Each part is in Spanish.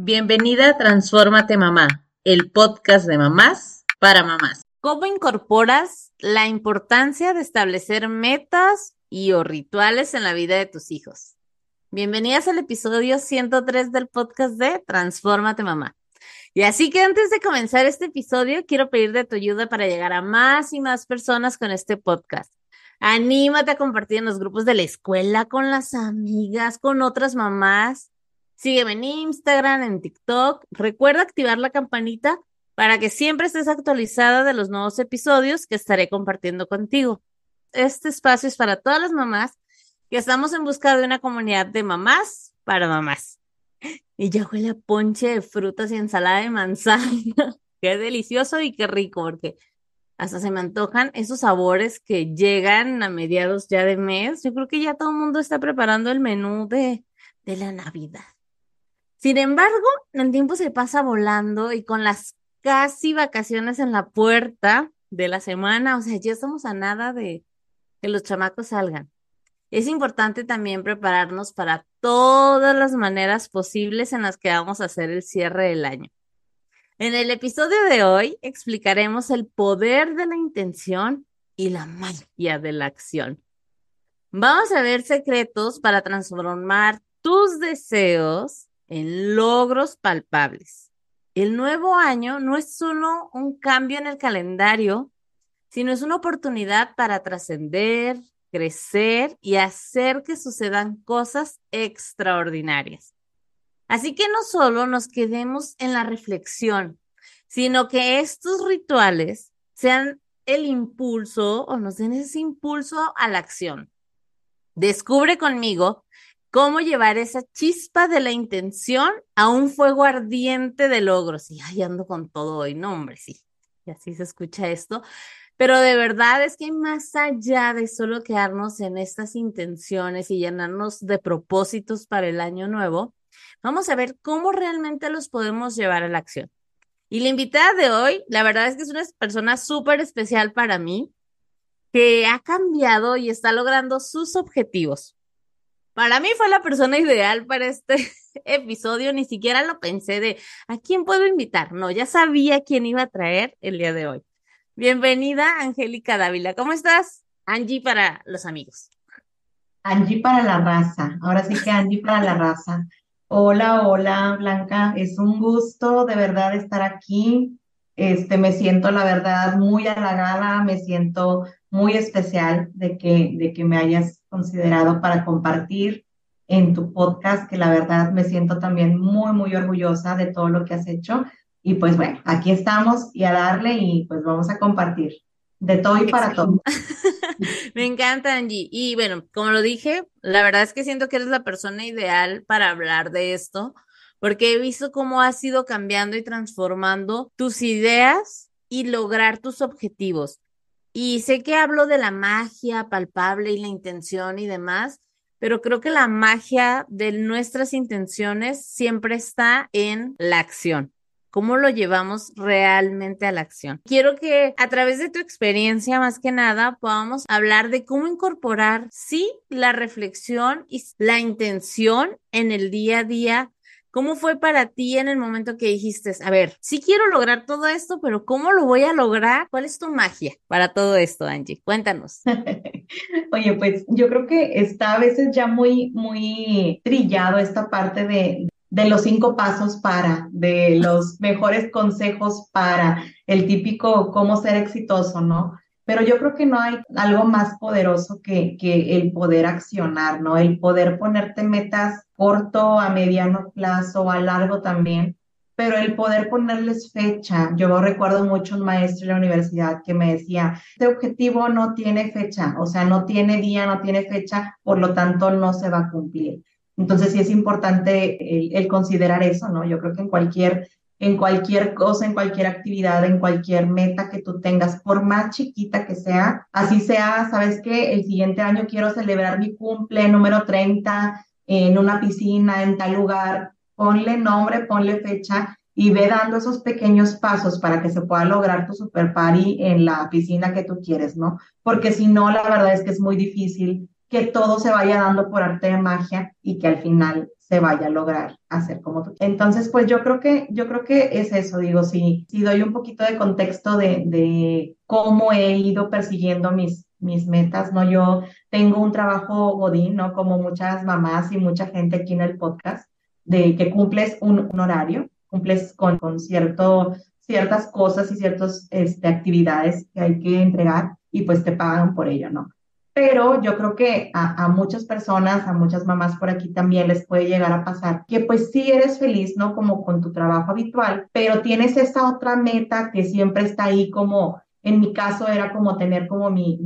Bienvenida a Transfórmate Mamá, el podcast de mamás para mamás. ¿Cómo incorporas la importancia de establecer metas y o rituales en la vida de tus hijos? Bienvenidas al episodio 103 del podcast de Transfórmate Mamá. Y así que antes de comenzar este episodio, quiero pedirte tu ayuda para llegar a más y más personas con este podcast. Anímate a compartir en los grupos de la escuela, con las amigas, con otras mamás Sígueme en Instagram, en TikTok. Recuerda activar la campanita para que siempre estés actualizada de los nuevos episodios que estaré compartiendo contigo. Este espacio es para todas las mamás que estamos en busca de una comunidad de mamás para mamás. Y ya huele a ponche de frutas y ensalada de manzana. qué delicioso y qué rico, porque hasta se me antojan esos sabores que llegan a mediados ya de mes. Yo creo que ya todo el mundo está preparando el menú de, de la Navidad. Sin embargo, el tiempo se pasa volando y con las casi vacaciones en la puerta de la semana, o sea, ya estamos a nada de que los chamacos salgan. Es importante también prepararnos para todas las maneras posibles en las que vamos a hacer el cierre del año. En el episodio de hoy explicaremos el poder de la intención y la magia de la acción. Vamos a ver secretos para transformar tus deseos en logros palpables. El nuevo año no es solo un cambio en el calendario, sino es una oportunidad para trascender, crecer y hacer que sucedan cosas extraordinarias. Así que no solo nos quedemos en la reflexión, sino que estos rituales sean el impulso o nos den ese impulso a la acción. Descubre conmigo cómo llevar esa chispa de la intención a un fuego ardiente de logros. Y ay, ando con todo hoy, no, hombre, sí, y así se escucha esto. Pero de verdad es que más allá de solo quedarnos en estas intenciones y llenarnos de propósitos para el año nuevo, vamos a ver cómo realmente los podemos llevar a la acción. Y la invitada de hoy, la verdad es que es una persona súper especial para mí, que ha cambiado y está logrando sus objetivos. Para mí fue la persona ideal para este episodio, ni siquiera lo pensé de a quién puedo invitar. No, ya sabía quién iba a traer el día de hoy. Bienvenida, Angélica Dávila. ¿Cómo estás? Angie para los amigos. Angie para la raza. Ahora sí que Angie para la raza. Hola, hola, Blanca. Es un gusto de verdad estar aquí. Este, me siento, la verdad, muy halagada, me siento muy especial de que, de que me hayas considerado para compartir en tu podcast, que la verdad me siento también muy, muy orgullosa de todo lo que has hecho. Y pues bueno, aquí estamos y a darle y pues vamos a compartir de todo y para todo. me encanta, Angie. Y bueno, como lo dije, la verdad es que siento que eres la persona ideal para hablar de esto, porque he visto cómo has ido cambiando y transformando tus ideas y lograr tus objetivos. Y sé que hablo de la magia palpable y la intención y demás, pero creo que la magia de nuestras intenciones siempre está en la acción. ¿Cómo lo llevamos realmente a la acción? Quiero que a través de tu experiencia, más que nada, podamos hablar de cómo incorporar, sí, la reflexión y la intención en el día a día ¿Cómo fue para ti en el momento que dijiste, a ver, sí quiero lograr todo esto, pero ¿cómo lo voy a lograr? ¿Cuál es tu magia para todo esto, Angie? Cuéntanos. Oye, pues yo creo que está a veces ya muy, muy trillado esta parte de, de los cinco pasos para, de los mejores consejos para, el típico cómo ser exitoso, ¿no? Pero yo creo que no hay algo más poderoso que, que el poder accionar, ¿no? El poder ponerte metas corto, a mediano plazo, a largo también, pero el poder ponerles fecha. Yo recuerdo mucho un maestro en la universidad que me decía, este objetivo no tiene fecha, o sea, no tiene día, no tiene fecha, por lo tanto no se va a cumplir. Entonces sí es importante el, el considerar eso, ¿no? Yo creo que en cualquier en cualquier cosa, en cualquier actividad, en cualquier meta que tú tengas, por más chiquita que sea, así sea, sabes que el siguiente año quiero celebrar mi cumple número 30 en una piscina, en tal lugar, ponle nombre, ponle fecha y ve dando esos pequeños pasos para que se pueda lograr tu super party en la piscina que tú quieres, ¿no? Porque si no, la verdad es que es muy difícil que todo se vaya dando por arte de magia y que al final se vaya a lograr hacer como tú. Entonces, pues yo creo que, yo creo que es eso, digo, si, si doy un poquito de contexto de, de cómo he ido persiguiendo mis, mis metas, ¿no? Yo tengo un trabajo godín, ¿no? Como muchas mamás y mucha gente aquí en el podcast, de que cumples un, un horario, cumples con, con cierto, ciertas cosas y ciertas este, actividades que hay que entregar y pues te pagan por ello, ¿no? Pero yo creo que a, a, muchas personas, a muchas mamás por aquí también les puede llegar a pasar que pues sí eres feliz, ¿no? Como con tu trabajo habitual, pero tienes esa otra meta que siempre está ahí como en mi caso era como tener como mi,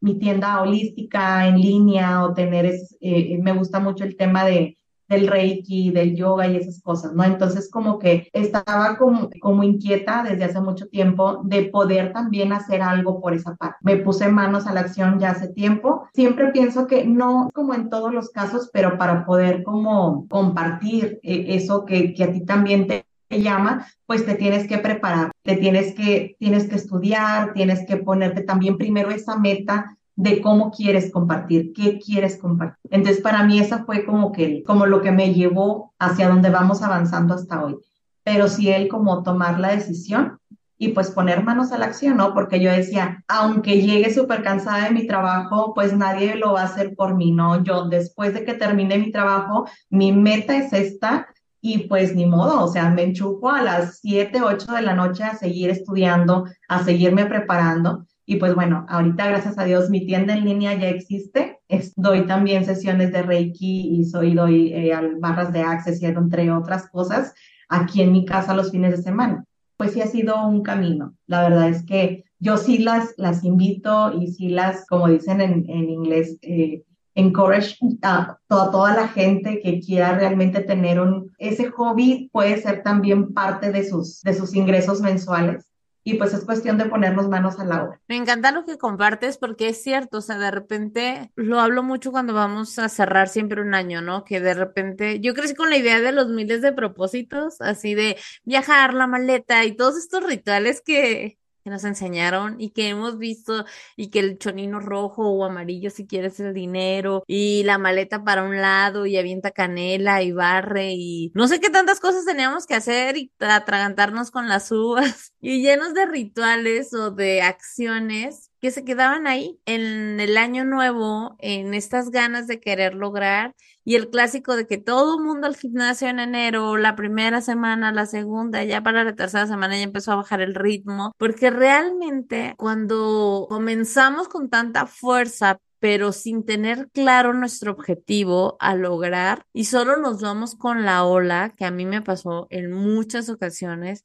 mi, tienda holística en línea o tener, es, eh, me gusta mucho el tema de, del reiki, del yoga y esas cosas, ¿no? Entonces como que estaba como, como inquieta desde hace mucho tiempo de poder también hacer algo por esa parte. Me puse manos a la acción ya hace tiempo. Siempre pienso que no como en todos los casos, pero para poder como compartir eh, eso que, que a ti también te llama, pues te tienes que preparar, te tienes que, tienes que estudiar, tienes que ponerte también primero esa meta de cómo quieres compartir, qué quieres compartir. Entonces, para mí esa fue como que, como lo que me llevó hacia donde vamos avanzando hasta hoy. Pero sí él como tomar la decisión y pues poner manos a la acción, ¿no? Porque yo decía, aunque llegue súper cansada de mi trabajo, pues nadie lo va a hacer por mí, ¿no? Yo después de que termine mi trabajo, mi meta es esta y pues ni modo, o sea, me enchufo a las 7, 8 de la noche a seguir estudiando, a seguirme preparando. Y pues bueno, ahorita gracias a Dios mi tienda en línea ya existe. doy también sesiones de Reiki y soy, doy eh, barras de Access y entre otras cosas aquí en mi casa los fines de semana. Pues sí ha sido un camino. La verdad es que yo sí las, las invito y sí las, como dicen en, en inglés, eh, encourage a toda, toda la gente que quiera realmente tener un, ese hobby puede ser también parte de sus, de sus ingresos mensuales. Y pues es cuestión de ponernos manos a la obra. Me encanta lo que compartes porque es cierto, o sea, de repente lo hablo mucho cuando vamos a cerrar siempre un año, ¿no? Que de repente yo crecí con la idea de los miles de propósitos, así de viajar, la maleta y todos estos rituales que, que nos enseñaron y que hemos visto y que el chonino rojo o amarillo si quieres el dinero y la maleta para un lado y avienta canela y barre y no sé qué tantas cosas teníamos que hacer y atragantarnos con las uvas y llenos de rituales o de acciones que se quedaban ahí en el año nuevo, en estas ganas de querer lograr y el clásico de que todo el mundo al gimnasio en enero, la primera semana, la segunda, ya para la tercera semana ya empezó a bajar el ritmo, porque realmente cuando comenzamos con tanta fuerza, pero sin tener claro nuestro objetivo a lograr y solo nos vamos con la ola, que a mí me pasó en muchas ocasiones,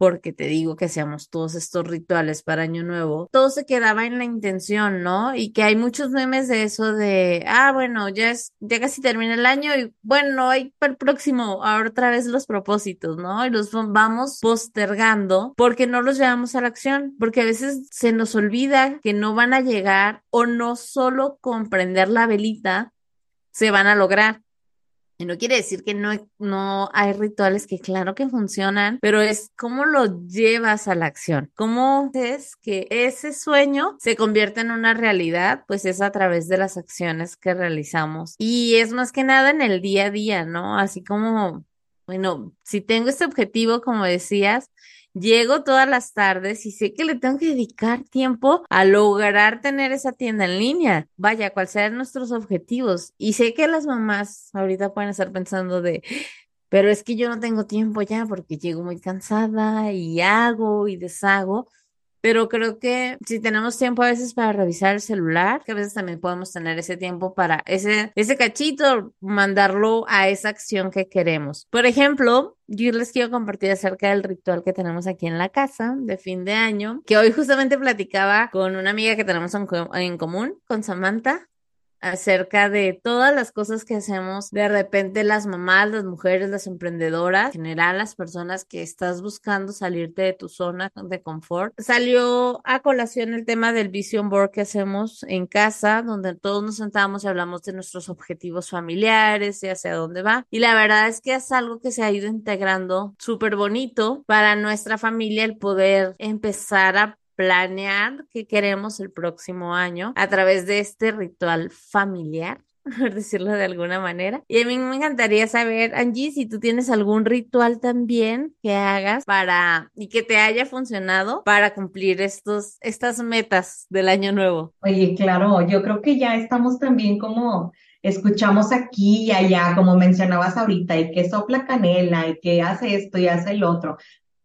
porque te digo que hacíamos todos estos rituales para Año Nuevo, todo se quedaba en la intención, ¿no? Y que hay muchos memes de eso de, ah, bueno, ya es, ya casi termina el año y bueno, hay para el próximo, ahora otra vez los propósitos, ¿no? Y los vamos postergando porque no los llevamos a la acción, porque a veces se nos olvida que no van a llegar o no solo comprender la velita se van a lograr. Y no quiere decir que no, no hay rituales que claro que funcionan, pero es cómo lo llevas a la acción. ¿Cómo es que ese sueño se convierte en una realidad? Pues es a través de las acciones que realizamos. Y es más que nada en el día a día, ¿no? Así como, bueno, si tengo este objetivo, como decías, llego todas las tardes y sé que le tengo que dedicar tiempo a lograr tener esa tienda en línea. Vaya, cuál sean nuestros objetivos. Y sé que las mamás ahorita pueden estar pensando de, pero es que yo no tengo tiempo ya porque llego muy cansada y hago y deshago. Pero creo que si tenemos tiempo a veces para revisar el celular, que a veces también podemos tener ese tiempo para ese, ese cachito, mandarlo a esa acción que queremos. Por ejemplo, yo les quiero compartir acerca del ritual que tenemos aquí en la casa de fin de año, que hoy justamente platicaba con una amiga que tenemos en, en común, con Samantha, acerca de todas las cosas que hacemos de repente las mamás, las mujeres, las emprendedoras, en general las personas que estás buscando salirte de tu zona de confort. Salió a colación el tema del vision board que hacemos en casa, donde todos nos sentamos y hablamos de nuestros objetivos familiares y hacia dónde va. Y la verdad es que es algo que se ha ido integrando súper bonito para nuestra familia el poder empezar a planear qué queremos el próximo año a través de este ritual familiar por decirlo de alguna manera. Y a mí me encantaría saber, Angie, si tú tienes algún ritual también que hagas para y que te haya funcionado para cumplir estos, estas metas del año nuevo. Oye, claro, yo creo que ya estamos también como escuchamos aquí y allá, como mencionabas ahorita, y que sopla canela, y que hace esto y hace el otro.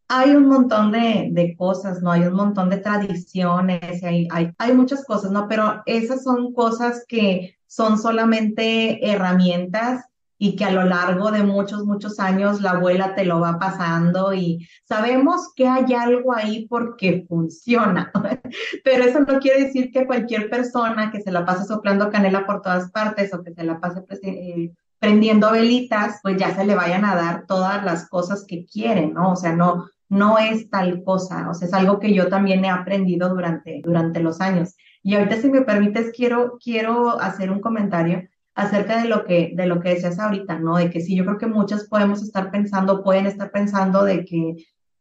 Hay un montón de, de cosas, ¿no? Hay un montón de tradiciones, hay, hay, hay muchas cosas, ¿no? Pero esas son cosas que son solamente herramientas y que a lo largo de muchos, muchos años la abuela te lo va pasando y sabemos que hay algo ahí porque funciona, pero eso no quiere decir que cualquier persona que se la pase soplando canela por todas partes o que se la pase eh, prendiendo velitas, pues ya se le vayan a dar todas las cosas que quieren, ¿no? O sea, no, no es tal cosa, o sea, es algo que yo también he aprendido durante, durante los años. Y ahorita, si me permites, quiero, quiero hacer un comentario acerca de lo que, de lo que decías ahorita, ¿no? De que sí, yo creo que muchas podemos estar pensando, pueden estar pensando de que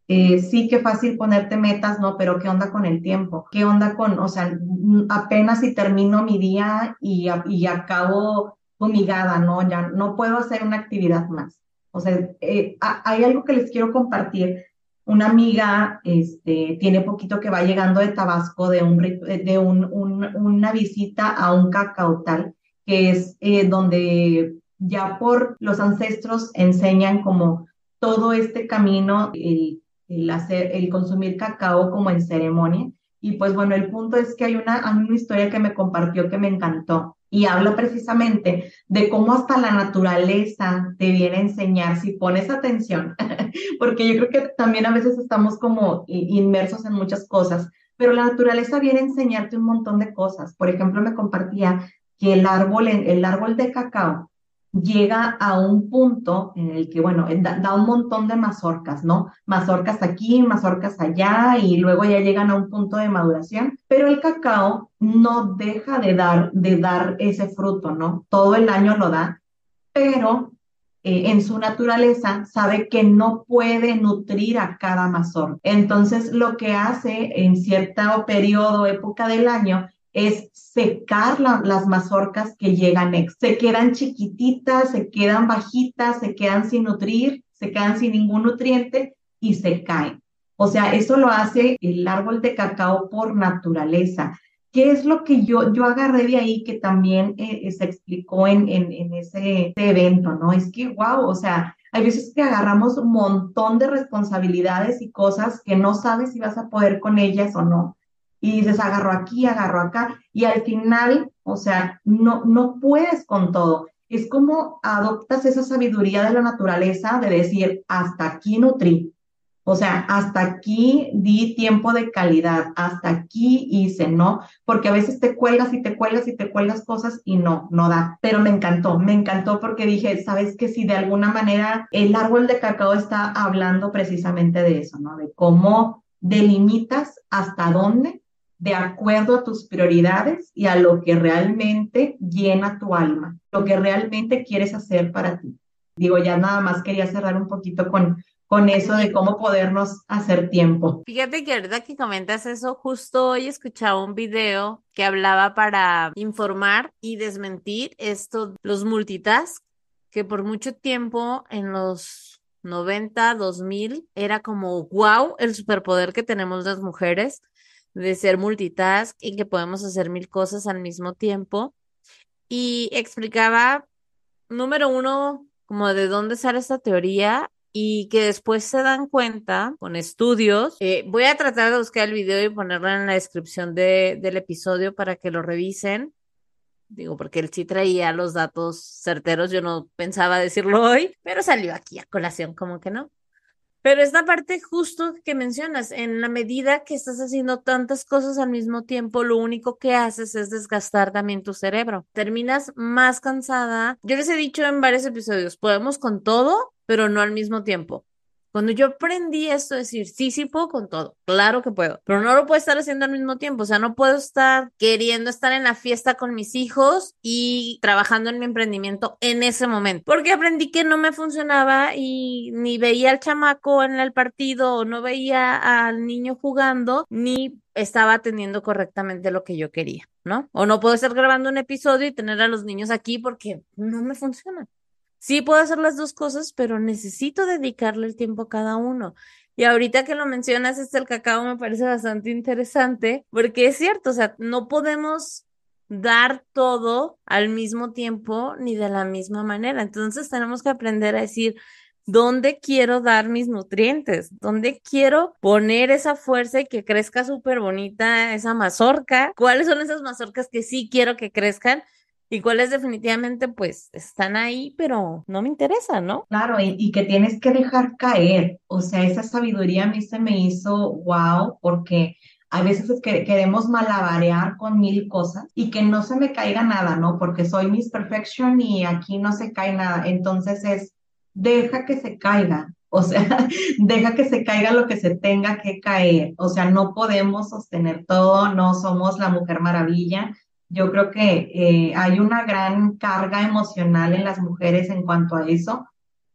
eh, sí, qué fácil ponerte metas, ¿no? Pero ¿qué onda con el tiempo? ¿Qué onda con, o sea, apenas si termino mi día y, y acabo fumigada, ¿no? Ya no puedo hacer una actividad más. O sea, eh, hay algo que les quiero compartir. Una amiga este, tiene poquito que va llegando de Tabasco de, un, de un, una visita a un cacautal que es eh, donde ya por los ancestros enseñan como todo este camino, el, el, hacer, el consumir cacao como en ceremonia. Y pues bueno, el punto es que hay una, una historia que me compartió que me encantó y habla precisamente de cómo hasta la naturaleza te viene a enseñar si pones atención, porque yo creo que también a veces estamos como inmersos en muchas cosas, pero la naturaleza viene a enseñarte un montón de cosas. Por ejemplo, me compartía que el árbol, el árbol de cacao llega a un punto en el que, bueno, da, un montón de mazorcas, ¿no? Mazorcas aquí, mazorcas allá, y luego ya llegan a un punto de maduración, pero el cacao no deja de dar, de dar ese fruto, ¿no? Todo el año lo da, pero eh, en su naturaleza sabe que no puede nutrir a cada mazorca. Entonces, lo que hace en cierto periodo, época del año, es secar las mazorcas que llegan. Se quedan chiquititas, se quedan bajitas, se quedan sin nutrir, se quedan sin ningún nutriente y se caen. O sea, eso lo hace el árbol de cacao por naturaleza. ¿Qué es lo que yo, yo agarré de ahí que también eh, se explicó en, en, ese, evento, ¿no? Es que, wow, o sea, hay veces que agarramos un montón de responsabilidades y cosas que no sabes si vas a poder con ellas o no y dices, agarro aquí, agarro acá, y al final, o sea, no, no puedes con todo. Es como adoptas esa sabiduría de la naturaleza de decir, hasta aquí nutrí, o sea, hasta aquí di tiempo de calidad, hasta aquí hice, ¿no? Porque a veces te cuelgas y te cuelgas y te cuelgas cosas y no, no da. Pero me encantó, me encantó porque dije, sabes que si de alguna manera el árbol de cacao está hablando precisamente de eso, ¿no? De cómo delimitas hasta dónde de acuerdo a tus prioridades y a lo que realmente llena tu alma, lo que realmente quieres hacer para ti. Digo, ya nada más quería cerrar un poquito con, con eso de cómo podernos hacer tiempo. Fíjate que ahorita que comentas eso, justo hoy escuchaba un video que hablaba para informar y desmentir esto, los multitask, que por mucho tiempo en los 90, 2000 era como wow el superpoder que tenemos las mujeres de ser multitask y que podemos hacer mil cosas al mismo tiempo. Y explicaba, número uno, como de dónde sale esta teoría y que después se dan cuenta con estudios. Eh, voy a tratar de buscar el video y ponerlo en la descripción de, del episodio para que lo revisen. Digo, porque él sí traía los datos certeros, yo no pensaba decirlo hoy, pero salió aquí a colación, como que no. Pero esta parte justo que mencionas, en la medida que estás haciendo tantas cosas al mismo tiempo, lo único que haces es desgastar también tu cerebro. Terminas más cansada. Yo les he dicho en varios episodios, podemos con todo, pero no al mismo tiempo. Cuando yo aprendí esto, decir, sí, sí puedo con todo, claro que puedo, pero no lo puedo estar haciendo al mismo tiempo, o sea, no puedo estar queriendo estar en la fiesta con mis hijos y trabajando en mi emprendimiento en ese momento, porque aprendí que no me funcionaba y ni veía al chamaco en el partido o no veía al niño jugando, ni estaba atendiendo correctamente lo que yo quería, ¿no? O no puedo estar grabando un episodio y tener a los niños aquí porque no me funciona. Sí puedo hacer las dos cosas, pero necesito dedicarle el tiempo a cada uno. Y ahorita que lo mencionas, este el cacao me parece bastante interesante, porque es cierto, o sea, no podemos dar todo al mismo tiempo ni de la misma manera. Entonces tenemos que aprender a decir, ¿dónde quiero dar mis nutrientes? ¿Dónde quiero poner esa fuerza y que crezca súper bonita esa mazorca? ¿Cuáles son esas mazorcas que sí quiero que crezcan? Y cuáles definitivamente pues están ahí, pero no me interesa, ¿no? Claro, y, que tienes que dejar caer. O sea, esa sabiduría a mí se me hizo wow, porque a veces es que queremos malabarear con mil cosas y que no se me caiga nada, ¿no? Porque soy Miss Perfection y aquí no se cae nada. Entonces es, deja que se caiga. O sea, deja que se caiga lo que se tenga que caer. O sea, no podemos sostener todo, no somos la mujer maravilla yo creo que eh, hay una gran carga emocional en las mujeres en cuanto a eso,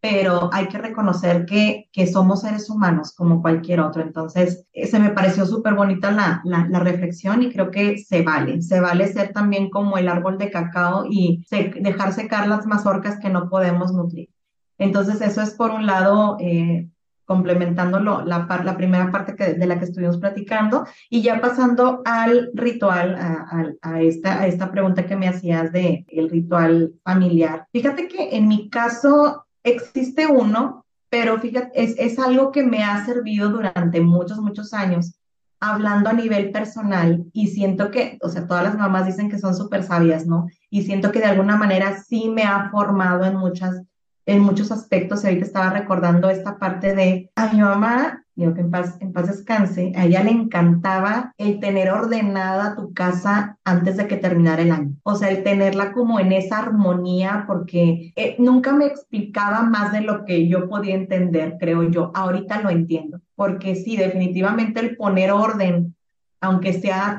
pero hay que reconocer que, que somos seres humanos como cualquier otro. Entonces, eh, se me pareció súper bonita la, la, reflexión y creo que se vale. Se vale ser también como el árbol de cacao y dejar secar las mazorcas que no podemos nutrir. Entonces, eso es por un lado eh, complementándolo la, la primera parte que, de la que estuvimos platicando y ya pasando al ritual, a, a, esta, a esta pregunta que me hacías de el ritual familiar. Fíjate que en mi caso existe uno, pero fíjate, es, es algo que me ha servido durante muchos, muchos años hablando a nivel personal y siento que, o sea, todas las mamás dicen que son súper sabias, ¿no? Y siento que de alguna manera sí me ha formado en muchas en muchos aspectos. Ahorita estaba recordando esta parte de a mi mamá, digo que en paz, en paz descanse, a ella le encantaba el tener ordenada tu casa antes de que terminara el año. O sea, el tenerla como en esa armonía, porque eh, nunca me explicaba más de lo que yo podía entender, creo yo. Ahorita lo entiendo, porque sí, definitivamente el poner orden, aunque sea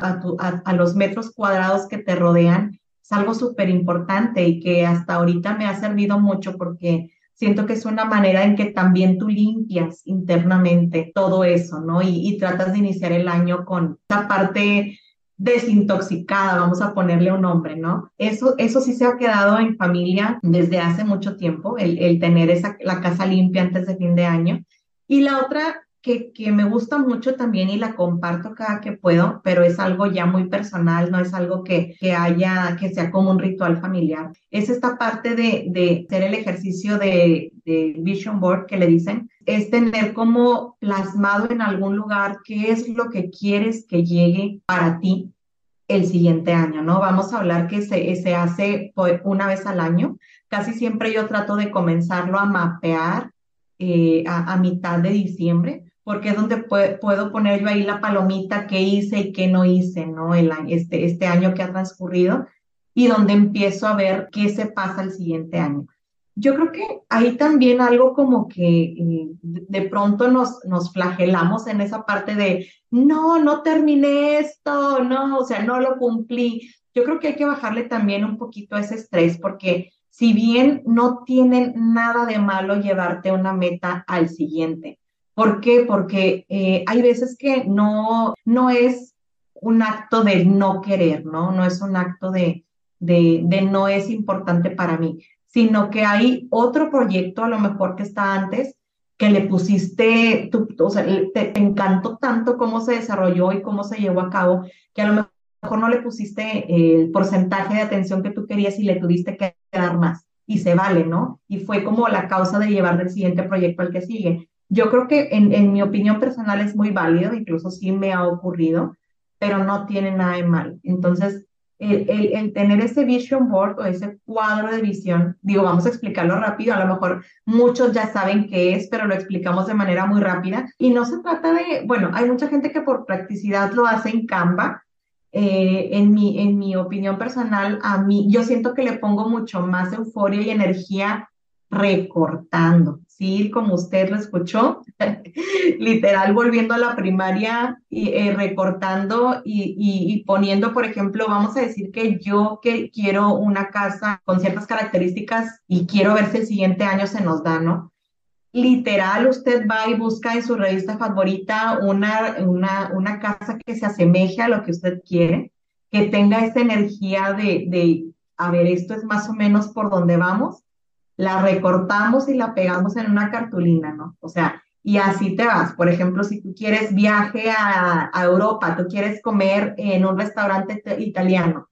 a los metros cuadrados que te rodean, algo súper importante y que hasta ahorita me ha servido mucho porque siento que es una manera en que también tú limpias internamente todo eso, ¿no? Y, tratas de iniciar el año con esta parte desintoxicada, vamos a ponerle un nombre, ¿no? Eso, eso sí se ha quedado en familia desde hace mucho tiempo, el, el tener esa, la casa limpia antes de fin de año. Y la otra que, que, me gusta mucho también y la comparto cada que puedo, pero es algo ya muy personal, no es algo que, que haya, que sea como un ritual familiar. Es esta parte de, de hacer el ejercicio de, de Vision Board que le dicen, es tener como plasmado en algún lugar qué es lo que quieres que llegue para ti el siguiente año, ¿no? Vamos a hablar que se, se hace una vez al año. Casi siempre yo trato de comenzarlo a mapear eh, a, a, mitad de diciembre porque es donde puedo poner yo ahí la palomita que hice y que no hice, ¿no? El, este, este año que ha transcurrido y donde empiezo a ver qué se pasa el siguiente año. Yo creo que ahí también algo como que eh, de pronto nos, nos flagelamos en esa parte de, no, no terminé esto, no, o sea, no lo cumplí. Yo creo que hay que bajarle también un poquito ese estrés porque si bien no tienen nada de malo llevarte una meta al siguiente, ¿Por qué? Porque eh, hay veces que no, no es un acto de no querer, ¿no? No es un acto de, de, no es importante para mí, sino que hay otro proyecto a lo mejor que está antes que le pusiste, o sea, te, encantó tanto cómo se desarrolló y cómo se llevó a cabo, que a lo mejor no le pusiste el porcentaje de atención que tú querías y le tuviste que dar más. Y se vale, ¿no? Y fue como la causa de llevar del siguiente proyecto al que sigue. Yo creo que en, en, mi opinión personal es muy válido, incluso sí me ha ocurrido, pero no tiene nada de mal. Entonces, el, el, tener ese vision board o ese cuadro de visión, digo, vamos a explicarlo rápido, a lo mejor muchos ya saben qué es, pero lo explicamos de manera muy rápida. Y no se trata de, bueno, hay mucha gente que por practicidad lo hace en Canva. Eh, en, mi, en mi opinión personal, a mí, yo siento que le pongo mucho más euforia y energía recortando sí, como usted lo escuchó, literal volviendo a la primaria y eh, recortando y, y, poniendo, por ejemplo, vamos a decir que yo que quiero una casa con ciertas características y quiero ver si el siguiente año se nos da, ¿no? Literal, usted va y busca en su revista favorita una, una, una casa que se asemeje a lo que usted quiere, que tenga esa energía de, de, a ver, esto es más o menos por donde vamos, la recortamos y la pegamos en una cartulina, ¿no? O sea, y así te vas. Por ejemplo, si tú quieres viaje a, Europa, tú quieres comer en un restaurante italiano,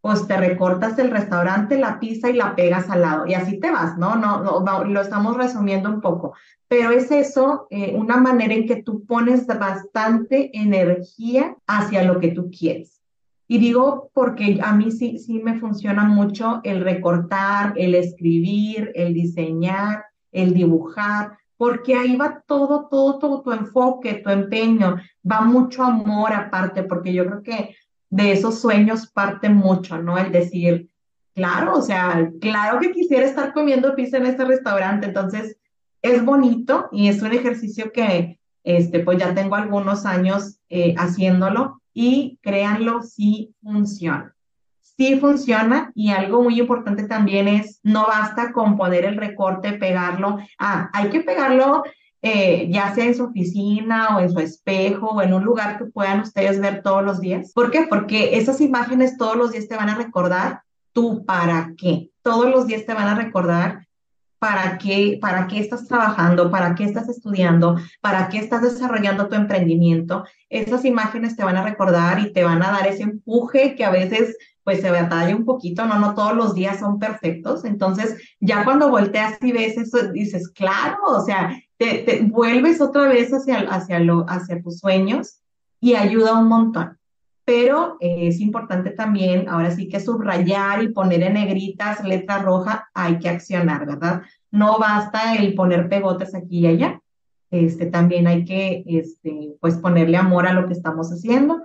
pues te recortas el restaurante, la pizza y la pegas al lado y así te vas, ¿no? No, no lo estamos resumiendo un poco, pero es eso, eh, una manera en que tú pones bastante energía hacia lo que tú quieres. Y digo porque a mí sí, sí me funciona mucho el recortar, el escribir, el diseñar, el dibujar, porque ahí va todo, todo, todo tu enfoque, tu empeño, va mucho amor aparte, porque yo creo que de esos sueños parte mucho, ¿no? El decir, claro, o sea, claro que quisiera estar comiendo pizza en este restaurante, entonces es bonito y es un ejercicio que, este, pues ya tengo algunos años eh, haciéndolo y créanlo, sí funciona. Sí funciona y algo muy importante también es, no basta con poner el recorte, pegarlo, ah, hay que pegarlo eh, ya sea en su oficina o en su espejo o en un lugar que puedan ustedes ver todos los días. ¿Por qué? Porque esas imágenes todos los días te van a recordar tú para qué. Todos los días te van a recordar para qué, para qué estás trabajando, para qué estás estudiando, para qué estás desarrollando tu emprendimiento. Esas imágenes te van a recordar y te van a dar ese empuje que a veces pues se batalla un poquito, no, no todos los días son perfectos. Entonces, ya cuando volteas y ves eso, dices, claro, o sea, te, vuelves otra vez hacia, hacia, lo, hacia tus sueños y ayuda un montón. Pero eh, es importante también, ahora sí que subrayar y poner en negritas, letra roja, hay que accionar, ¿verdad? No basta el poner pegotes aquí y allá. Este, también hay que este, pues ponerle amor a lo que estamos haciendo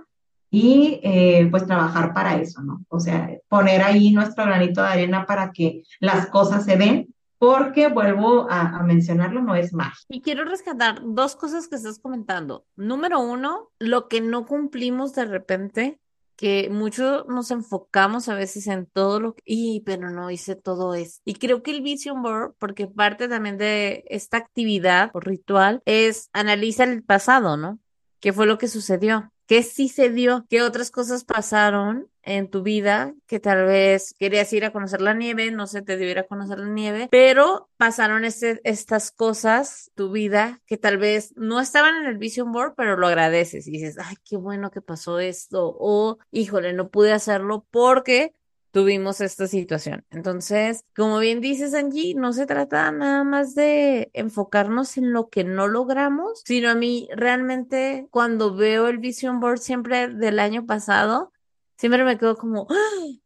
y eh, pues trabajar para eso, ¿no? O sea, poner ahí nuestro granito de arena para que las cosas se den porque vuelvo a, mencionarlo, no es más. Y quiero rescatar dos cosas que estás comentando. Número uno, lo que no cumplimos de repente, que mucho nos enfocamos a veces en todo lo que, y, pero no hice todo eso. Y creo que el Vision Board, porque parte también de esta actividad o ritual, es analizar el pasado, ¿no? ¿Qué fue lo que sucedió? ¿Qué sí se dio? ¿Qué otras cosas pasaron en tu vida que tal vez querías ir a conocer la nieve, no sé, te dio a conocer la nieve, pero pasaron este, estas cosas, tu vida, que tal vez no estaban en el vision board, pero lo agradeces y dices, ay, qué bueno que pasó esto, o híjole, no pude hacerlo porque tuvimos esta situación. Entonces, como bien dices, Angie, no se trata nada más de enfocarnos en lo que no logramos, sino a mí realmente cuando veo el Vision Board siempre del año pasado, siempre me quedo como, ¡Ah!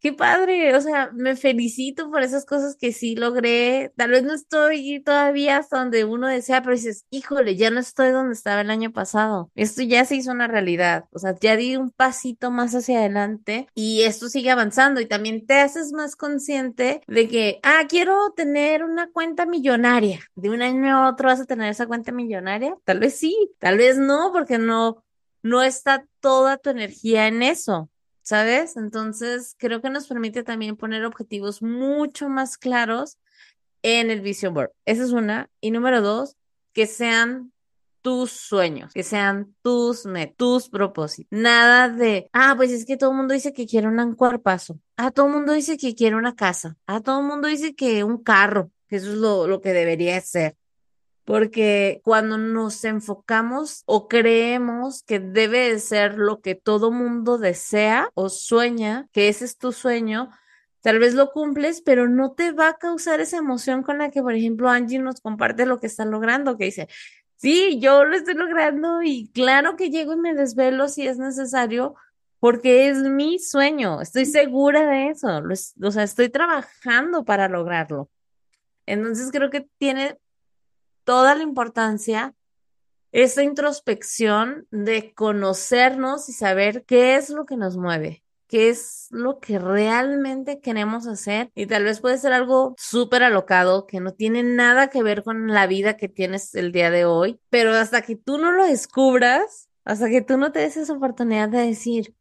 Qué padre, o sea, me felicito por esas cosas que sí logré. Tal vez no estoy todavía hasta donde uno desea, pero dices, híjole, ya no estoy donde estaba el año pasado. Esto ya se hizo una realidad, o sea, ya di un pasito más hacia adelante y esto sigue avanzando y también te haces más consciente de que, ah, quiero tener una cuenta millonaria. De un año a otro vas a tener esa cuenta millonaria. Tal vez sí, tal vez no, porque no, no está toda tu energía en eso. ¿Sabes? Entonces, creo que nos permite también poner objetivos mucho más claros en el Vision Board. Esa es una. Y número dos, que sean tus sueños, que sean tus metas, tus propósitos. Nada de, ah, pues es que todo el mundo dice que quiere un cuerpazo. Ah, todo el mundo dice que quiere una casa. Ah, todo el mundo dice que un carro, que eso es lo, lo que debería ser porque cuando nos enfocamos o creemos que debe de ser lo que todo mundo desea o sueña, que ese es tu sueño, tal vez lo cumples, pero no te va a causar esa emoción con la que, por ejemplo, Angie nos comparte lo que está logrando, que dice, sí, yo lo estoy logrando y claro que llego y me desvelo si es necesario, porque es mi sueño, estoy segura de eso, o sea, estoy trabajando para lograrlo. Entonces creo que tiene toda la importancia esa introspección de conocernos y saber qué es lo que nos mueve, qué es lo que realmente queremos hacer. Y tal vez puede ser algo súper alocado que no tiene nada que ver con la vida que tienes el día de hoy, pero hasta que tú no lo descubras, hasta que tú no te des esa oportunidad de decir,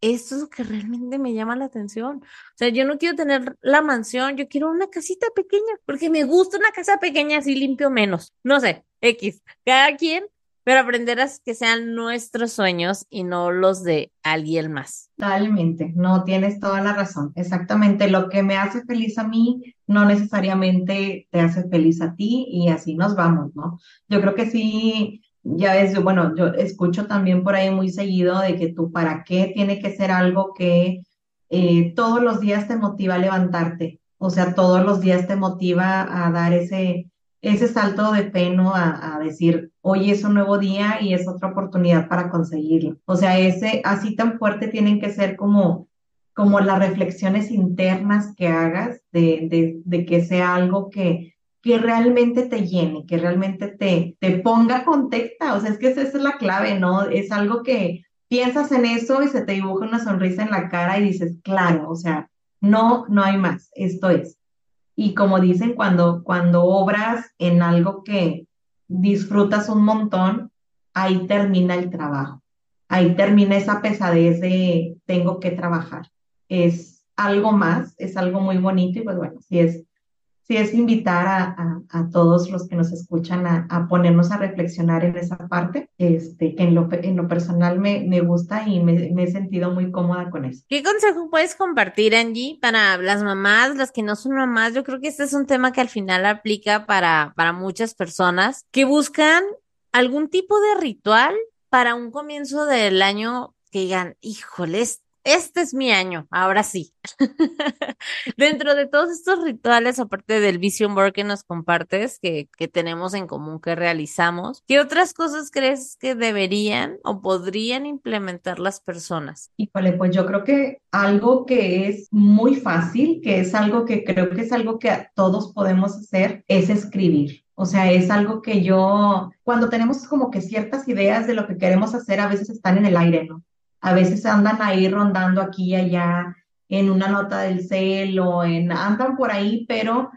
esto es lo que realmente me llama la atención. O sea, yo no quiero tener la mansión, yo quiero una casita pequeña, porque me gusta una casa pequeña así limpio menos. No sé, X. Cada quien pero aprender a que sean nuestros sueños y no los de alguien más. Totalmente, no tienes toda la razón. Exactamente, lo que me hace feliz a mí no necesariamente te hace feliz a ti y así nos vamos, ¿no? Yo creo que sí, ya es, bueno, yo escucho también por ahí muy seguido de que tú para qué tiene que ser algo que eh, todos los días te motiva a levantarte, o sea, todos los días te motiva a dar ese ese salto de fe, ¿no? A, decir, hoy es un nuevo día y es otra oportunidad para conseguirlo. O sea, ese, así tan fuerte tienen que ser como, como las reflexiones internas que hagas de, de, que sea algo que, que realmente te llene, que realmente te, te ponga contexta. O sea, es que esa es la clave, ¿no? Es algo que piensas en eso y se te dibuja una sonrisa en la cara y dices, claro, o sea, no, no hay más, esto es. Y como dicen, cuando, cuando obras en algo que disfrutas un montón, ahí termina el trabajo. Ahí termina esa pesadez de tengo que trabajar. Es algo más, es algo muy bonito y pues bueno, si es sí es invitar a, a, todos los que nos escuchan a, a, ponernos a reflexionar en esa parte, este, que en lo, en lo personal me, me gusta y me, me, he sentido muy cómoda con eso. ¿Qué consejo puedes compartir, Angie, para las mamás, las que no son mamás? Yo creo que este es un tema que al final aplica para, para muchas personas que buscan algún tipo de ritual para un comienzo del año que digan, híjoles, este es mi año, ahora sí. Dentro de todos estos rituales, aparte del vision board que nos compartes, que, que tenemos en común, que realizamos, ¿qué otras cosas crees que deberían o podrían implementar las personas? Híjole, pues yo creo que algo que es muy fácil, que es algo que creo que es algo que todos podemos hacer, es escribir. O sea, es algo que yo, cuando tenemos como que ciertas ideas de lo que queremos hacer, a veces están en el aire, ¿no? A veces andan ahí rondando aquí y allá en una nota del cel o en, andan por ahí, pero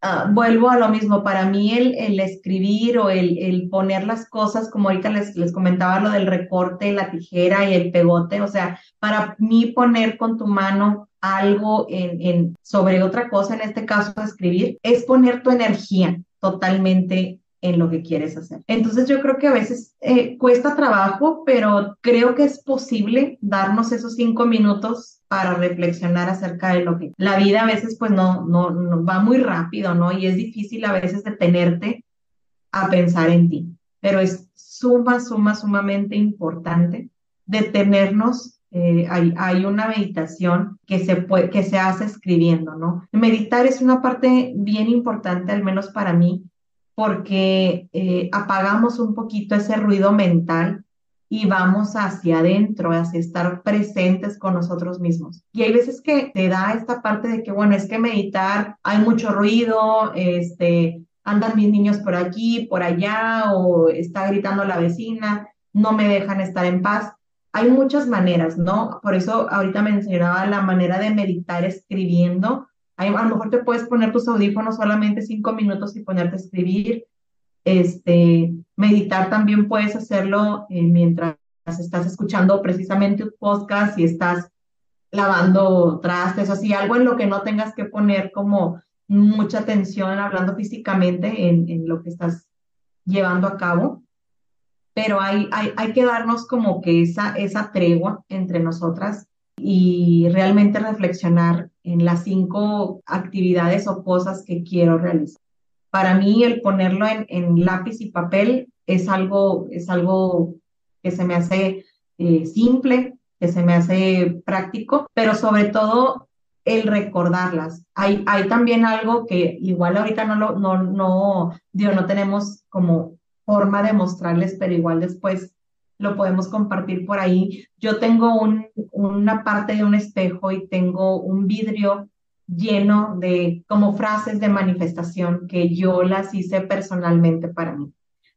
ah, vuelvo a lo mismo, para mí el, escribir o el, poner las cosas, como ahorita les, les comentaba lo del recorte, la tijera y el pegote, o sea, para mí poner con tu mano algo en, sobre otra cosa, en este caso escribir, es poner tu energía totalmente en lo que quieres hacer. Entonces yo creo que a veces eh, cuesta trabajo, pero creo que es posible darnos esos cinco minutos para reflexionar acerca de lo que la vida a veces pues no, no, no va muy rápido, ¿no? Y es difícil a veces detenerte a pensar en ti, pero es suma, suma, sumamente importante detenernos eh, hay, hay, una meditación que se, puede, que se hace escribiendo, ¿no? Meditar es una parte bien importante, al menos para mí, porque eh, apagamos un poquito ese ruido mental y vamos hacia adentro, hacia estar presentes con nosotros mismos. Y hay veces que te da esta parte de que, bueno, es que meditar, hay mucho ruido, este, andan mis niños por aquí, por allá, o está gritando la vecina, no me dejan estar en paz. Hay muchas maneras, ¿no? Por eso ahorita mencionaba la manera de meditar escribiendo, a lo mejor te puedes poner tus audífonos solamente cinco minutos y ponerte a escribir. Este, meditar también puedes hacerlo eh, mientras estás escuchando precisamente un podcast y estás lavando trastes o así, algo en lo que no tengas que poner como mucha atención hablando físicamente en, en lo que estás llevando a cabo. Pero hay, hay, hay que darnos como que esa, esa tregua entre nosotras y realmente reflexionar en las cinco actividades o cosas que quiero realizar. Para mí el ponerlo en, lápiz y papel es algo, es algo que se me hace eh, simple, que se me hace práctico, pero sobre todo el recordarlas. Hay, hay también algo que igual ahorita no lo, no, no, digo, no tenemos como forma de mostrarles, pero igual después lo podemos compartir por ahí. Yo tengo un, una parte de un espejo y tengo un vidrio lleno de como frases de manifestación que yo las hice personalmente para mí.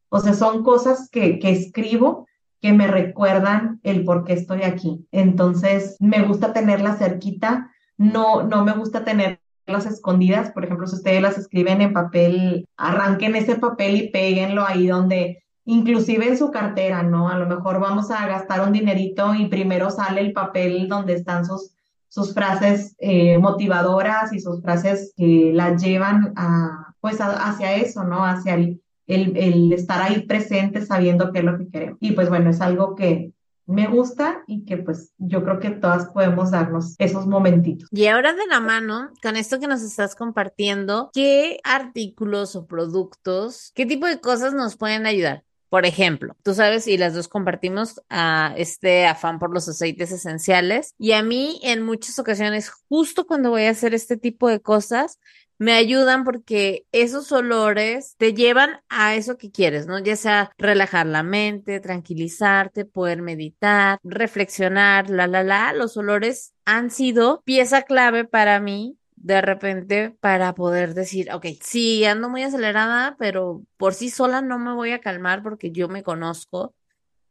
O sea, son cosas que, que escribo que me recuerdan el por qué estoy aquí. Entonces, me gusta tenerlas cerquita, no, no me gusta tenerlas escondidas. Por ejemplo, si ustedes las escriben en papel, arranquen ese papel y péguenlo ahí donde, inclusive en su cartera, ¿no? A lo mejor vamos a gastar un dinerito y primero sale el papel donde están sus, sus frases eh, motivadoras y sus frases que las llevan a, pues hacia eso, ¿no? Hacia el el, estar ahí presente sabiendo qué es lo que queremos. Y pues bueno, es algo que me gusta y que pues yo creo que todas podemos darnos esos momentitos. Y ahora de la mano, con esto que nos estás compartiendo, ¿qué artículos o productos, qué tipo de cosas nos pueden ayudar? Por ejemplo, tú sabes, y las dos compartimos a este afán por los aceites esenciales. Y a mí, en muchas ocasiones, justo cuando voy a hacer este tipo de cosas, me ayudan porque esos olores te llevan a eso que quieres, ¿no? Ya sea relajar la mente, tranquilizarte, poder meditar, reflexionar, la, la, la. Los olores han sido pieza clave para mí de repente para poder decir, ok, sí, ando muy acelerada, pero por sí sola no me voy a calmar porque yo me conozco.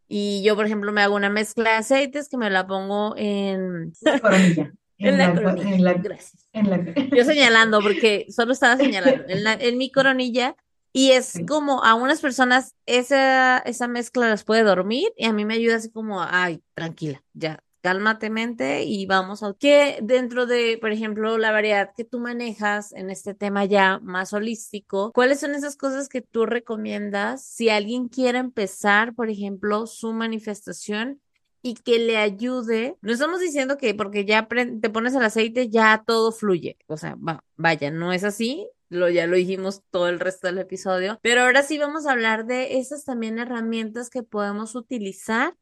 Y yo, por ejemplo, me hago una mezcla de aceites que me la pongo en... En, la, coronilla. Gracias. Yo señalando, porque solo estaba señalando. En, la, en mi coronilla. Y es como a unas personas esa, esa mezcla las puede dormir y a mí me ayuda así como, ay, tranquila, ya, cálmate mente y vamos a que dentro de, por ejemplo, la variedad que tú manejas en este tema ya más holístico, ¿cuáles son esas cosas que tú recomiendas si alguien quiere empezar, por ejemplo, su manifestación y que le ayude. No estamos diciendo que porque ya te pones el aceite ya todo fluye. O sea, vaya, no es así. Lo, ya lo dijimos todo el resto del episodio. Pero ahora sí vamos a hablar de esas también herramientas que podemos utilizar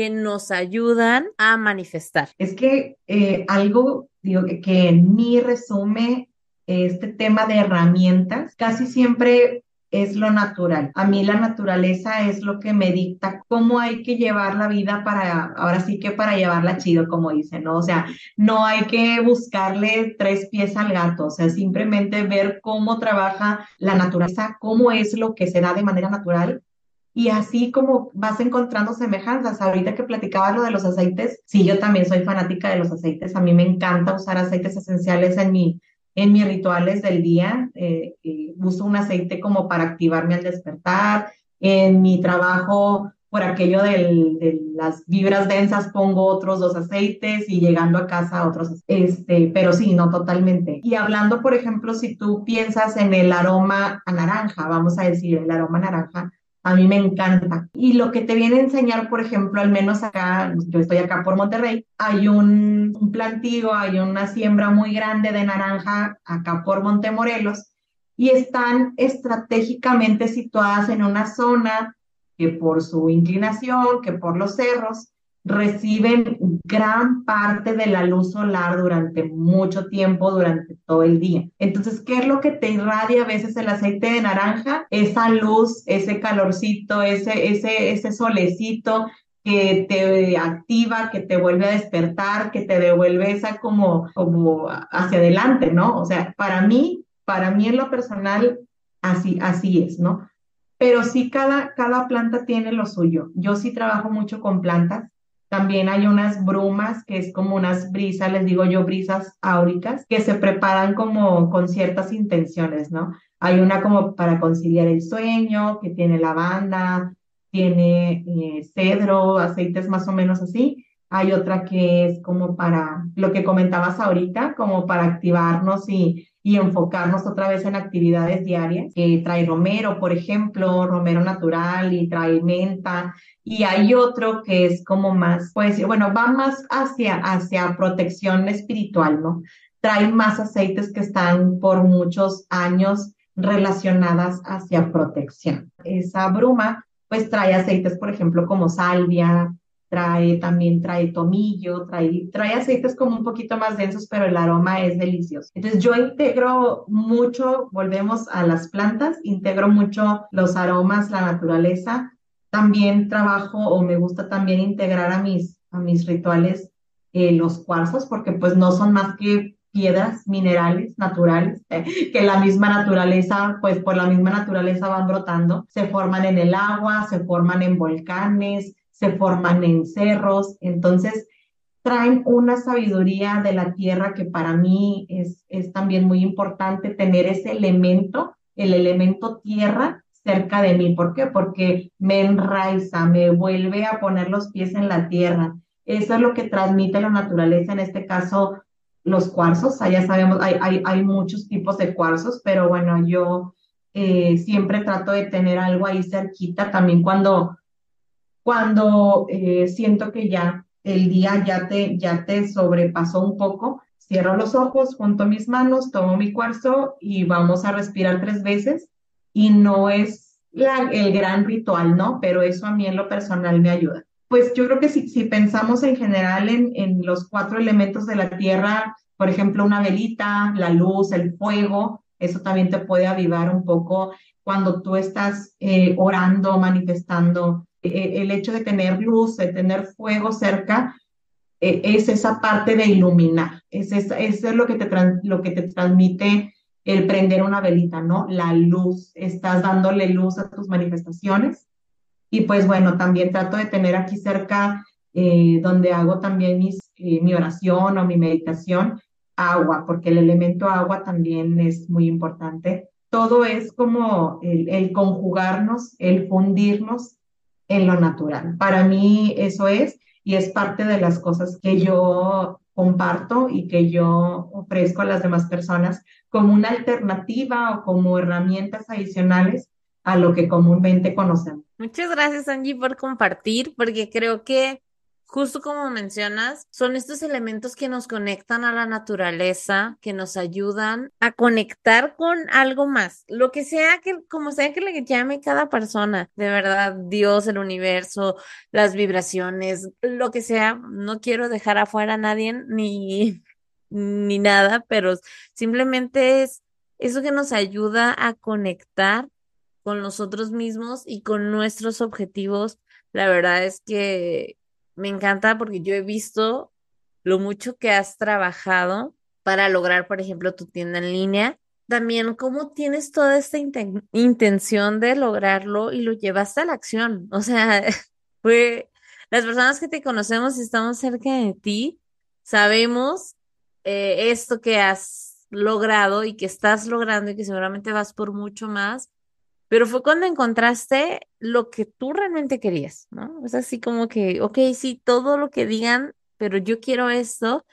que nos ayudan a manifestar. Es que eh, algo, digo, que, que en mi resume este tema de herramientas, casi siempre es lo natural. A mí la naturaleza es lo que me dicta cómo hay que llevar la vida para, ahora sí que para llevarla chido, como dicen, ¿no? O sea, no hay que buscarle tres pies al gato, o sea, simplemente ver cómo trabaja la naturaleza, cómo es lo que se da de manera natural. Y así como vas encontrando semejanzas, ahorita que platicabas lo de los aceites, sí, yo también soy fanática de los aceites, a mí me encanta usar aceites esenciales en mi, en mis rituales del día. Eh, eh, uso un aceite como para activarme al despertar. En mi trabajo, por aquello de las vibras densas, pongo otros dos aceites y llegando a casa otros. Este, pero sí, no totalmente. Y hablando, por ejemplo, si tú piensas en el aroma a naranja, vamos a decir, el aroma naranja, a mí me encanta. Y lo que te viene a enseñar, por ejemplo, al menos acá, yo estoy acá por Monterrey, hay un, plantío, hay una siembra muy grande de naranja acá por Montemorelos y están estratégicamente situadas en una zona que por su inclinación, que por los cerros, reciben gran parte de la luz solar durante mucho tiempo, durante todo el día. Entonces, ¿qué es lo que te irradia a veces el aceite de naranja? Esa luz, ese calorcito, ese, ese, ese solecito que te activa, que te vuelve a despertar, que te devuelve esa como, como hacia adelante, ¿no? O sea, para mí, para mí en lo personal, así, así es, ¿no? Pero sí, cada, cada planta tiene lo suyo. Yo sí trabajo mucho con plantas también hay unas brumas, que es como unas brisas, les digo yo, brisas áuricas, que se preparan como con ciertas intenciones, ¿no? Hay una como para conciliar el sueño, que tiene lavanda, tiene eh, cedro, aceites más o menos así. Hay otra que es como para lo que comentabas ahorita, como para activarnos y y enfocarnos otra vez en actividades diarias. que trae romero, por ejemplo, romero natural y trae menta. Y hay otro que es como más, pues, bueno, va más hacia, hacia protección espiritual, ¿no? Trae más aceites que están por muchos años relacionadas hacia protección. Esa bruma, pues trae aceites, por ejemplo, como salvia, trae también trae tomillo, trae, trae aceites como un poquito más densos, pero el aroma es delicioso. Entonces yo integro mucho, volvemos a las plantas, integro mucho los aromas, la naturaleza. También trabajo o me gusta también integrar a mis, a mis rituales eh, los cuarzos, porque pues no son más que piedras minerales naturales que la misma naturaleza, pues por la misma naturaleza van brotando, se forman en el agua, se forman en volcanes, se forman en cerros, entonces traen una sabiduría de la tierra que para mí es, es también muy importante tener ese elemento, el elemento tierra cerca de mí. ¿Por qué? Porque me enraiza, me vuelve a poner los pies en la tierra. Eso es lo que transmite la naturaleza, en este caso los cuarzos. ya sabemos, hay, hay, hay, muchos tipos de cuarzos, pero bueno, yo eh, siempre trato de tener algo ahí cerquita, también cuando, cuando eh, siento que ya el día ya te, ya te sobrepasó un poco, cierro los ojos, junto mis manos, tomo mi cuarzo y vamos a respirar tres veces. Y no es el gran ritual, ¿no? Pero eso a mí en lo personal me ayuda. Pues yo creo que si, si pensamos en general en, en los cuatro elementos de la tierra, por ejemplo, una velita, la luz, el fuego, eso también te puede avivar un poco cuando tú estás eh, orando, manifestando eh, el hecho de tener luz, de tener fuego cerca, eh, es esa parte de iluminar, es, es, lo, que te lo que te transmite el prender una velita, ¿no? La luz, estás dándole luz a tus manifestaciones. Y pues bueno, también trato de tener aquí cerca, eh, donde hago también mis, mi oración o mi meditación, agua, porque el elemento agua también es muy importante. Todo es como el conjugarnos, el fundirnos en lo natural. Para mí eso es y es parte de las cosas que yo comparto y que yo ofrezco a las demás personas como una alternativa o como herramientas adicionales a lo que comúnmente conocemos. Muchas gracias Angie por compartir porque creo que justo como mencionas, son estos elementos que nos conectan a la naturaleza, que nos ayudan a conectar con algo más, lo que sea que, como sea que le llame cada persona, de verdad, Dios, el universo, las vibraciones, lo que sea, no quiero dejar afuera a nadie ni, ni nada, pero simplemente es eso que nos ayuda a conectar con nosotros mismos y con nuestros objetivos. La verdad es que me encanta porque yo he visto lo mucho que has trabajado para lograr, por ejemplo, tu tienda en línea. También cómo tienes toda esta intención de lograrlo y lo llevaste a la acción. O sea, fue las personas que te conocemos y estamos cerca de ti, sabemos eh, esto que has logrado y que estás logrando y que seguramente vas por mucho más pero fue cuando encontraste lo que tú realmente querías, ¿no? Es así como que, ok, sí, todo lo que digan, pero yo quiero esto.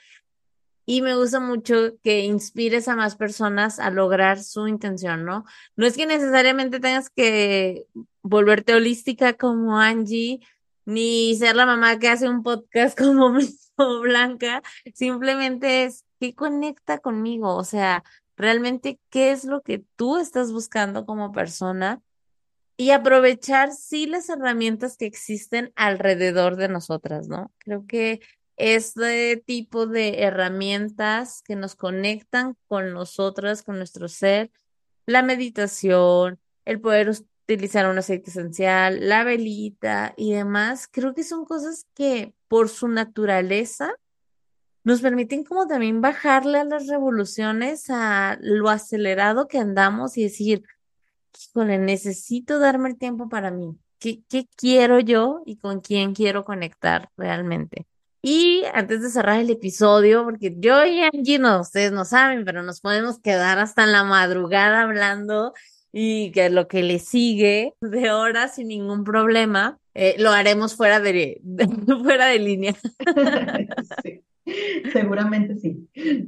Y me gusta mucho que inspires a más personas a lograr su intención, ¿no? No es que necesariamente tengas que volverte holística como Angie, ni ser la mamá que hace un podcast como Blanca, simplemente es que conecta conmigo, o sea, realmente qué es lo que tú estás buscando como persona y aprovechar sí las herramientas que existen alrededor de nosotras, ¿no? Creo que este tipo de herramientas que nos conectan con nosotras, con nuestro ser, la meditación, el poder utilizar un aceite esencial, la velita y demás, creo que son cosas que por su naturaleza nos permiten como también bajarle a las revoluciones, a lo acelerado que andamos y decir, híjole, necesito darme el tiempo para mí. ¿Qué, qué quiero yo y con quién quiero conectar realmente? Y antes de cerrar el episodio, porque yo y Angie no, ustedes no saben, pero nos podemos quedar hasta en la madrugada hablando y que lo que le sigue de horas sin ningún problema, eh, lo haremos fuera de, fuera de línea. Seguramente sí.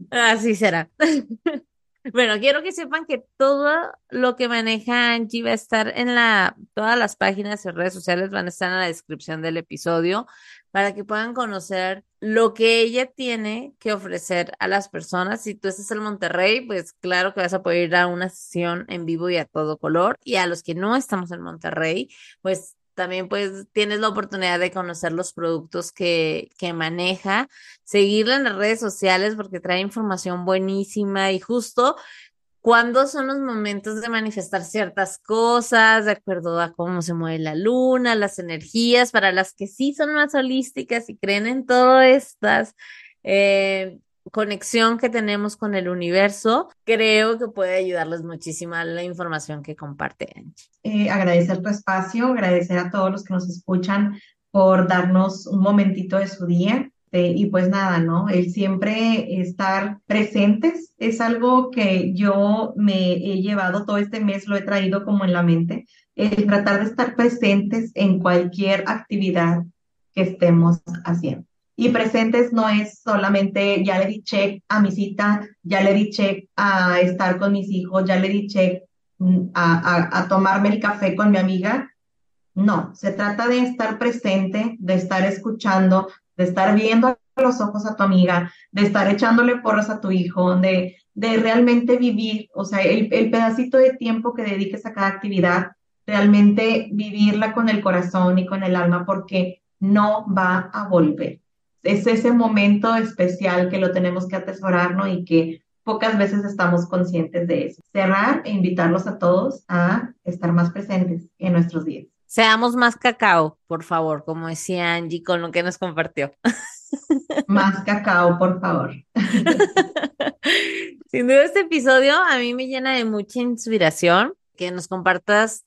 Así será. Bueno, quiero que sepan que todo lo que maneja Angie va a estar en la, todas las páginas y redes sociales van a estar en la descripción del episodio para que puedan conocer lo que ella tiene que ofrecer a las personas. Si tú estás en Monterrey, pues claro que vas a poder ir a una sesión en vivo y a todo color. Y a los que no estamos en Monterrey, pues también pues tienes la oportunidad de conocer los productos que, que maneja, seguirla en las redes sociales porque trae información buenísima y justo cuándo son los momentos de manifestar ciertas cosas, de acuerdo a cómo se mueve la luna, las energías, para las que sí son más holísticas y creen en todas estas eh, conexión que tenemos con el universo, creo que puede ayudarles muchísimo la información que comparte eh, agradecer tu espacio, agradecer a todos los que nos escuchan por darnos un momentito de su día. Eh, y pues nada, ¿no? El siempre estar presentes es algo que yo me he llevado todo este mes, lo he traído como en la mente, el tratar de estar presentes en cualquier actividad que estemos haciendo. Y presentes no es solamente ya le di check a mi cita, ya le di check a estar con mis hijos, ya le di check mm, a, tomarme el café con mi amiga. No, se trata de estar presente, de estar escuchando, de estar viendo a los ojos a tu amiga, de estar echándole porras a tu hijo, de, de realmente vivir, o sea, el, el pedacito de tiempo que dediques a cada actividad, realmente vivirla con el corazón y con el alma, porque no va a volver es ese momento especial que lo tenemos que atesorar, ¿no? Y que pocas veces estamos conscientes de eso. Cerrar e invitarlos a todos a estar más presentes en nuestros días. Seamos más cacao, por favor, como decía Angie con lo que nos compartió. Más cacao, por favor. Sin duda este episodio a mí me llena de mucha inspiración, que nos compartas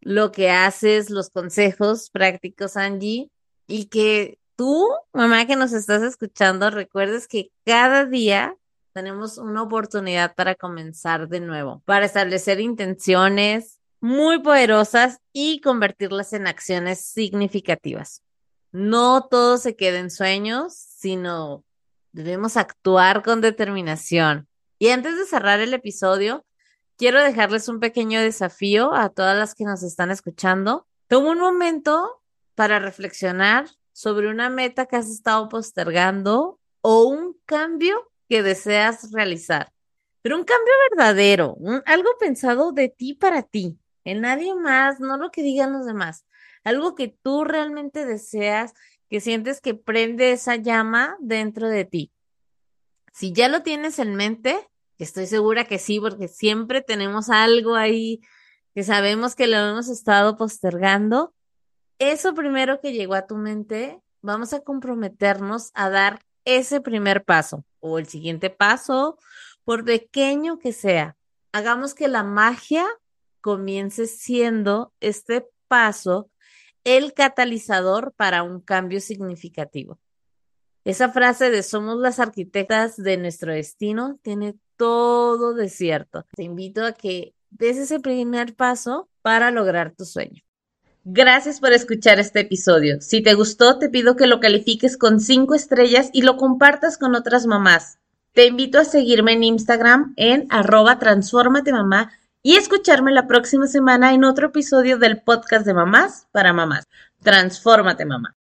lo que haces, los consejos prácticos, Angie, y que tú, mamá que nos estás escuchando, recuerdes que cada día tenemos una oportunidad para comenzar de nuevo, para establecer intenciones muy poderosas y convertirlas en acciones significativas. No todo se queda en sueños, sino debemos actuar con determinación. Y antes de cerrar el episodio, quiero dejarles un pequeño desafío a todas las que nos están escuchando. Toma un momento para reflexionar sobre una meta que has estado postergando o un cambio que deseas realizar. Pero un cambio verdadero, algo pensado de ti para ti, en nadie más, no lo que digan los demás. Algo que tú realmente deseas, que sientes que prende esa llama dentro de ti. Si ya lo tienes en mente, estoy segura que sí, porque siempre tenemos algo ahí que sabemos que lo hemos estado postergando, eso primero que llegó a tu mente, vamos a comprometernos a dar ese primer paso o el siguiente paso, por pequeño que sea. Hagamos que la magia comience siendo este paso el catalizador para un cambio significativo. Esa frase de somos las arquitectas de nuestro destino tiene todo de cierto. Te invito a que des ese primer paso para lograr tu sueño. Gracias por escuchar este episodio. Si te gustó, te pido que lo califiques con 5 estrellas y lo compartas con otras mamás. Te invito a seguirme en Instagram en arroba mamá y escucharme la próxima semana en otro episodio del podcast de mamás para mamás. Transfórmate mamá.